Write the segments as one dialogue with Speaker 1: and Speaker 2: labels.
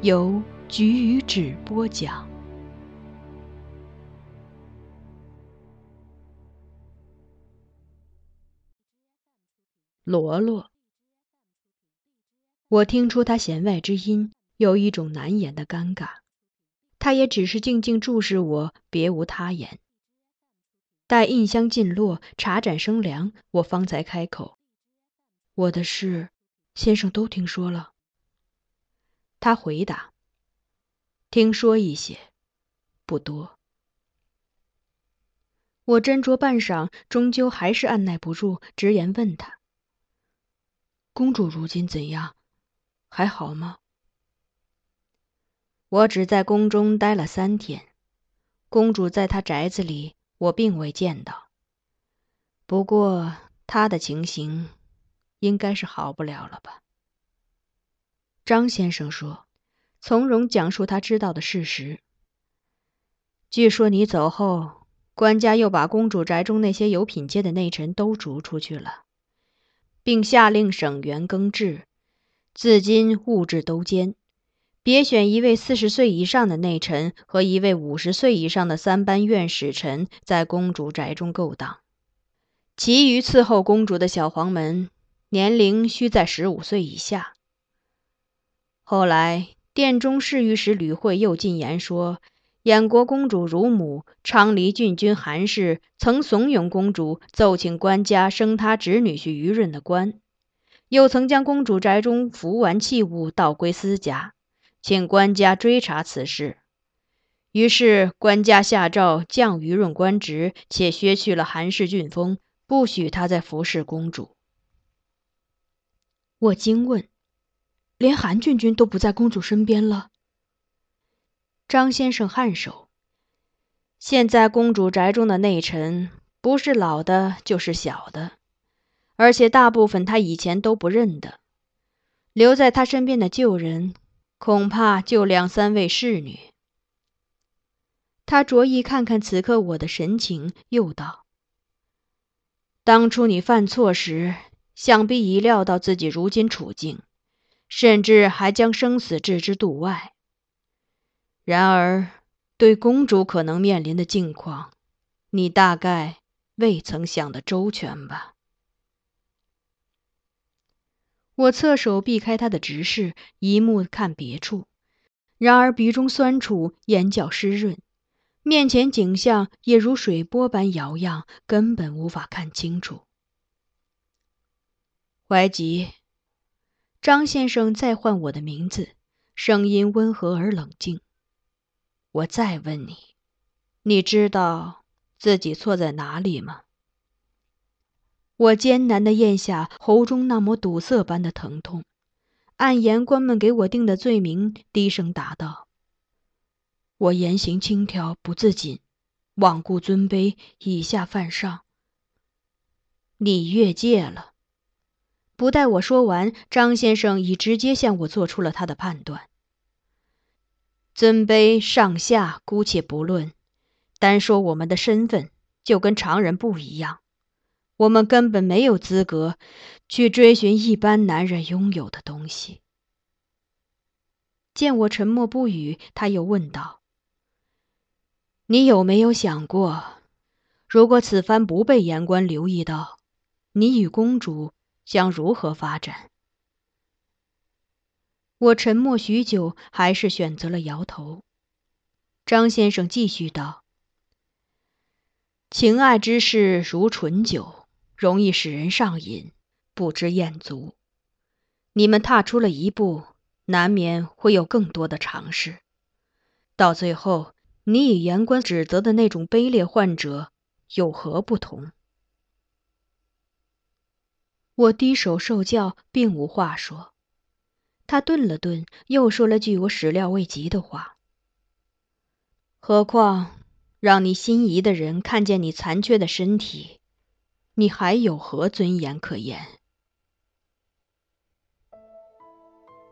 Speaker 1: 由菊与纸播讲。罗罗，我听出他弦外之音，有一种难言的尴尬。他也只是静静注视我，别无他言。待印香尽落，茶盏生凉，我方才开口：“我的事，先生都听说了。”他回答：“听说一些，不多。”我斟酌半晌，终究还是按耐不住，直言问他：“公主如今怎样？还好吗？”我只在宫中待了三天，公主在她宅子里，我并未见到。不过她的情形，应该是好不了了吧。张先生说：“从容讲述他知道的事实。据说你走后，官家又把公主宅中那些有品阶的内臣都逐出去了，并下令省员更制，自今物质都监，别选一位四十岁以上的内臣和一位五十岁以上的三班院使臣在公主宅中勾当，其余伺候公主的小黄门年龄需在十五岁以下。”后来，殿中侍御史吕惠又进言说，燕国公主乳母昌黎郡君韩氏曾怂恿公主奏请官家升她侄女婿于润的官，又曾将公主宅中服玩器物倒归私家，请官家追查此事。于是，官家下诏降于润官职，且削去了韩氏郡封，不许他再服侍公主。我惊问。连韩郡君都不在公主身边了。张先生颔首。现在公主宅中的内臣，不是老的，就是小的，而且大部分他以前都不认得。留在他身边的旧人，恐怕就两三位侍女。他着意看看此刻我的神情，又道：“当初你犯错时，想必已料到自己如今处境。”甚至还将生死置之度外。然而，对公主可能面临的境况，你大概未曾想得周全吧？我侧手避开他的直视，一目看别处。然而鼻中酸楚，眼角湿润，面前景象也如水波般摇漾，根本无法看清楚。怀吉。张先生再唤我的名字，声音温和而冷静。我再问你，你知道自己错在哪里吗？我艰难地咽下喉中那抹堵塞般的疼痛，按言官们给我定的罪名，低声答道：“我言行轻佻，不自禁，罔顾尊卑，以下犯上。你越界了。”不待我说完，张先生已直接向我做出了他的判断。尊卑上下姑且不论，单说我们的身份，就跟常人不一样。我们根本没有资格去追寻一般男人拥有的东西。见我沉默不语，他又问道：“你有没有想过，如果此番不被言官留意到，你与公主将如何发展？”我沉默许久，还是选择了摇头。张先生继续道：“情爱之事如醇酒。”容易使人上瘾，不知厌足。你们踏出了一步，难免会有更多的尝试。到最后，你与言官指责的那种卑劣患者有何不同？我低首受教，并无话说。他顿了顿，又说了句我始料未及的话：“何况，让你心仪的人看见你残缺的身体。”你还有何尊严可言？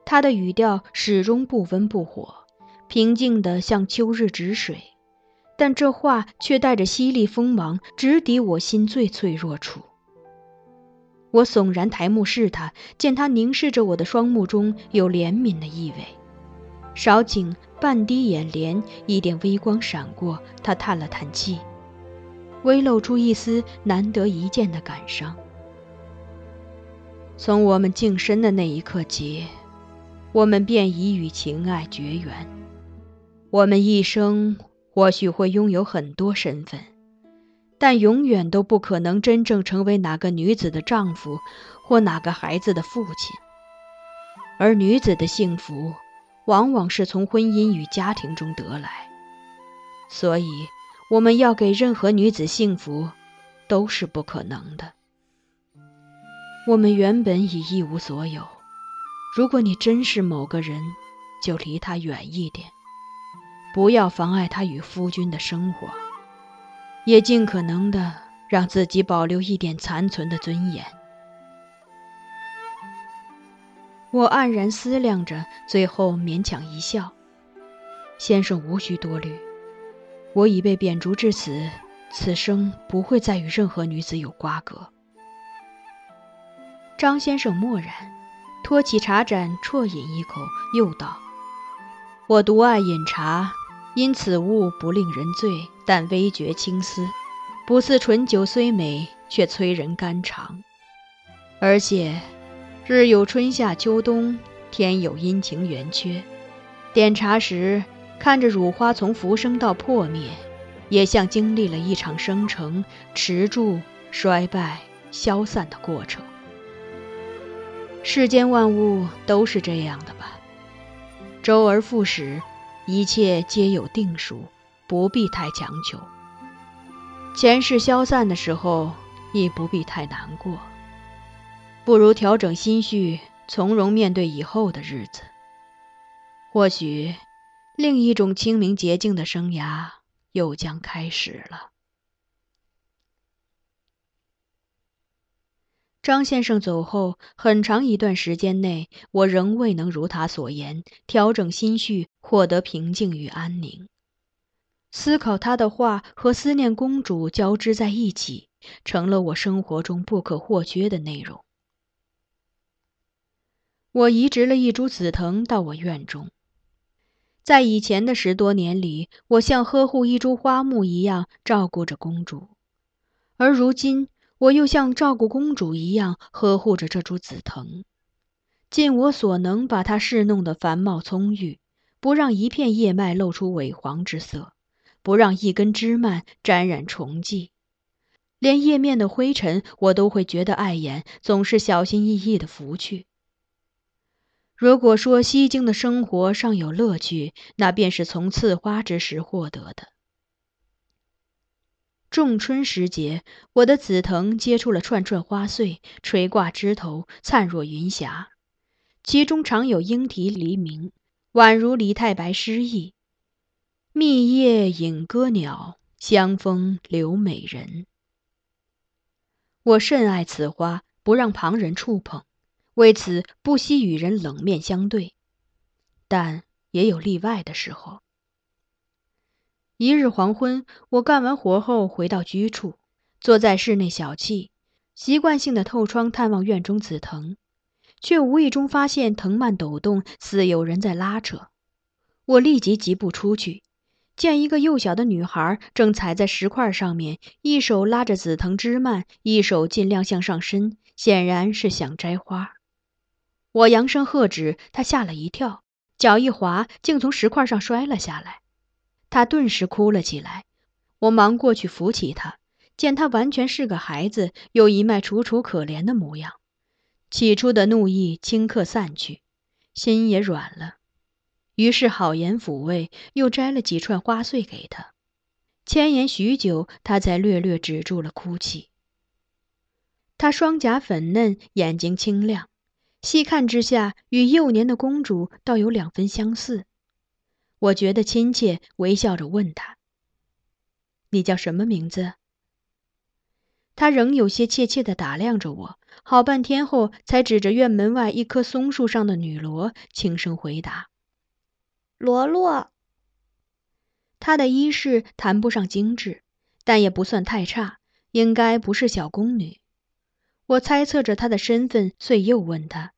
Speaker 1: 他的语调始终不温不火，平静的像秋日止水，但这话却带着犀利锋芒，直抵我心最脆弱处。我悚然抬目视他，见他凝视着我的双目中有怜悯的意味，少顷半滴眼帘，一点微光闪过，他叹了叹气。微露出一丝难得一见的感伤。从我们净身的那一刻起，我们便已与情爱绝缘。我们一生或许会拥有很多身份，但永远都不可能真正成为哪个女子的丈夫，或哪个孩子的父亲。而女子的幸福，往往是从婚姻与家庭中得来，所以。我们要给任何女子幸福，都是不可能的。我们原本已一无所有。如果你真是某个人，就离他远一点，不要妨碍他与夫君的生活，也尽可能的让自己保留一点残存的尊严。我黯然思量着，最后勉强一笑：“先生无需多虑。”我已被贬逐至此，此生不会再与任何女子有瓜葛。张先生默然，托起茶盏啜饮一口，又道：“我独爱饮茶，因此物不令人醉，但微觉清思，不似醇酒虽美，却催人肝肠。而且，日有春夏秋冬，天有阴晴圆缺，点茶时。”看着乳花从浮生到破灭，也像经历了一场生成、持住、衰败、消散的过程。世间万物都是这样的吧？周而复始，一切皆有定数，不必太强求。前世消散的时候，亦不必太难过。不如调整心绪，从容面对以后的日子。或许。另一种清明洁净的生涯又将开始了。张先生走后，很长一段时间内，我仍未能如他所言调整心绪，获得平静与安宁。思考他的话和思念公主交织在一起，成了我生活中不可或缺的内容。我移植了一株紫藤到我院中。在以前的十多年里，我像呵护一株花木一样照顾着公主，而如今，我又像照顾公主一样呵护着这株紫藤，尽我所能把它侍弄得繁茂葱郁，不让一片叶脉露出萎黄之色，不让一根枝蔓沾染虫迹，连叶面的灰尘我都会觉得碍眼，总是小心翼翼地拂去。如果说西京的生活尚有乐趣，那便是从刺花之时获得的。仲春时节，我的紫藤结出了串串花穗，垂挂枝头，灿若云霞。其中常有莺啼黎明，宛如李太白诗意：“密叶引歌鸟，香风留美人。”我甚爱此花，不让旁人触碰，为此不惜与人冷面相对。但也有例外的时候。一日黄昏，我干完活后回到居处，坐在室内小憩，习惯性的透窗探望院中紫藤，却无意中发现藤蔓抖动，似有人在拉扯。我立即疾步出去，见一个幼小的女孩正踩在石块上面，一手拉着紫藤枝蔓，一手尽量向上伸，显然是想摘花。我扬声喝止，她吓了一跳，脚一滑，竟从石块上摔了下来。他顿时哭了起来，我忙过去扶起他，见他完全是个孩子，又一脉楚楚可怜的模样，起初的怒意顷刻散去，心也软了。于是好言抚慰，又摘了几串花穗给他。牵言许久，他才略略止住了哭泣。他双颊粉嫩，眼睛清亮，细看之下，与幼年的公主倒有两分相似。我觉得亲切，微笑着问他：“你叫什么名字？”他仍有些怯怯地打量着我，好半天后，才指着院门外一棵松树上的女萝，轻声回答：“
Speaker 2: 罗罗。”
Speaker 1: 她的衣饰谈不上精致，但也不算太差，应该不是小宫女。我猜测着她的身份，遂又问她：“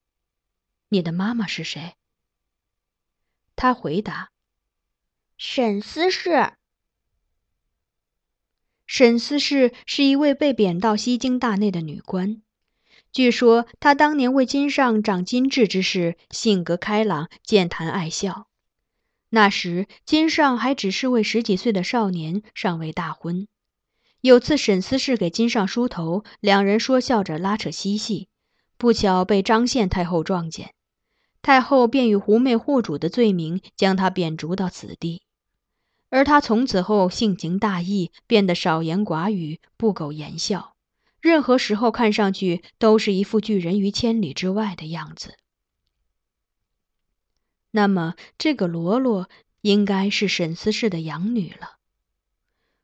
Speaker 1: 你的妈妈是谁？”她回答。
Speaker 2: 沈思氏，
Speaker 1: 沈思氏是一位被贬到西京大内的女官。据说她当年为金上长金质之事，性格开朗，健谈爱笑。那时金上还只是位十几岁的少年，尚未大婚。有次沈思氏给金上梳头，两人说笑着拉扯嬉戏，不巧被张宪太后撞见，太后便以狐媚惑主的罪名将他贬逐到此地。而他从此后性情大异，变得少言寡语，不苟言笑，任何时候看上去都是一副拒人于千里之外的样子。那么，这个罗罗应该是沈思氏的养女了。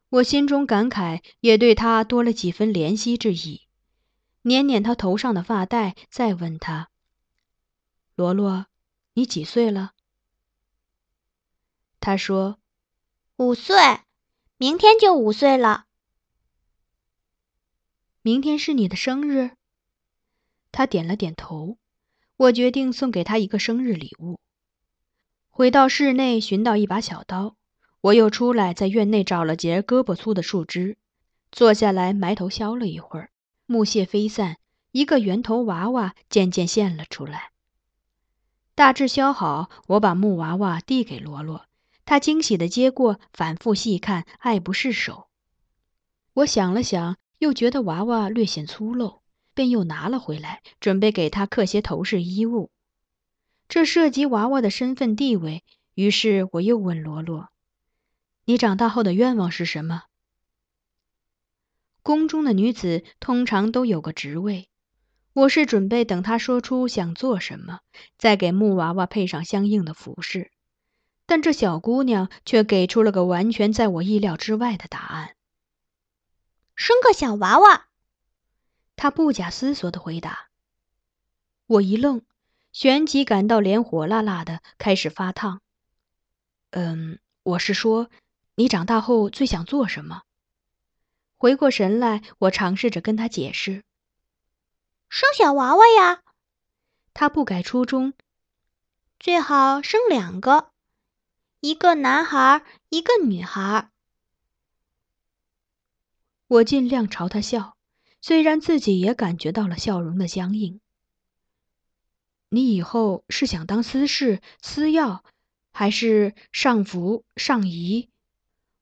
Speaker 1: 我心中感慨，也对她多了几分怜惜之意，捻捻她头上的发带，再问她：“罗罗，你几岁了？”
Speaker 2: 他说。五岁，明天就五岁了。
Speaker 1: 明天是你的生日。他点了点头。我决定送给他一个生日礼物。回到室内，寻到一把小刀，我又出来，在院内找了截胳膊粗的树枝，坐下来埋头削了一会儿。木屑飞散，一个圆头娃娃渐渐现了出来。大致削好，我把木娃娃递给罗罗。他惊喜地接过，反复细看，爱不释手。我想了想，又觉得娃娃略显粗陋，便又拿了回来，准备给他刻些头饰衣物。这涉及娃娃的身份地位，于是我又问罗罗：“你长大后的愿望是什么？”宫中的女子通常都有个职位，我是准备等她说出想做什么，再给木娃娃配上相应的服饰。但这小姑娘却给出了个完全在我意料之外的答案：“
Speaker 2: 生个小娃娃。”
Speaker 1: 她不假思索的回答。我一愣，旋即感到脸火辣辣的，开始发烫。“嗯，我是说，你长大后最想做什么？”回过神来，我尝试着跟他解释：“
Speaker 2: 生小娃娃呀。”
Speaker 1: 他不改初衷：“
Speaker 2: 最好生两个。”一个男孩，一个女孩。
Speaker 1: 我尽量朝他笑，虽然自己也感觉到了笑容的僵硬。你以后是想当司事、司要，还是上服、上仪？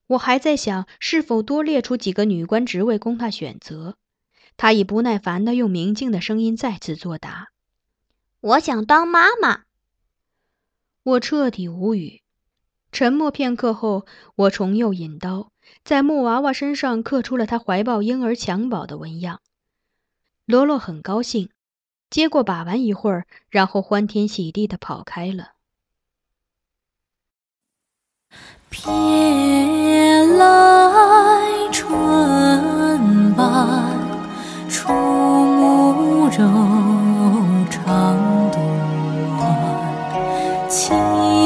Speaker 1: 我还在想是否多列出几个女官职位供他选择。他已不耐烦的用明净的声音再次作答：“
Speaker 2: 我想当妈妈。”
Speaker 1: 我彻底无语。沉默片刻后，我重又引刀，在木娃娃身上刻出了他怀抱婴儿襁褓的纹样。罗罗很高兴，接过把玩一会儿，然后欢天喜地的跑开了。
Speaker 3: 别来春半，出暮柔肠断。旗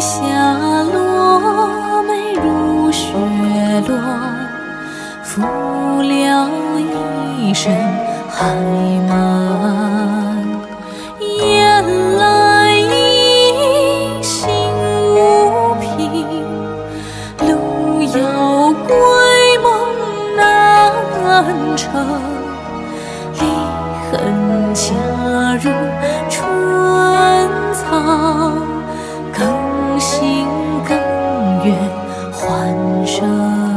Speaker 3: 下落梅如雪乱，拂了一身海满。更新更愿还生。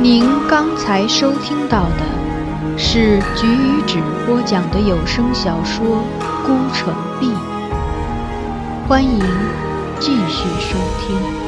Speaker 1: 您刚才收听到的是菊与纸播讲的有声小说《孤城闭》。欢迎继续收听。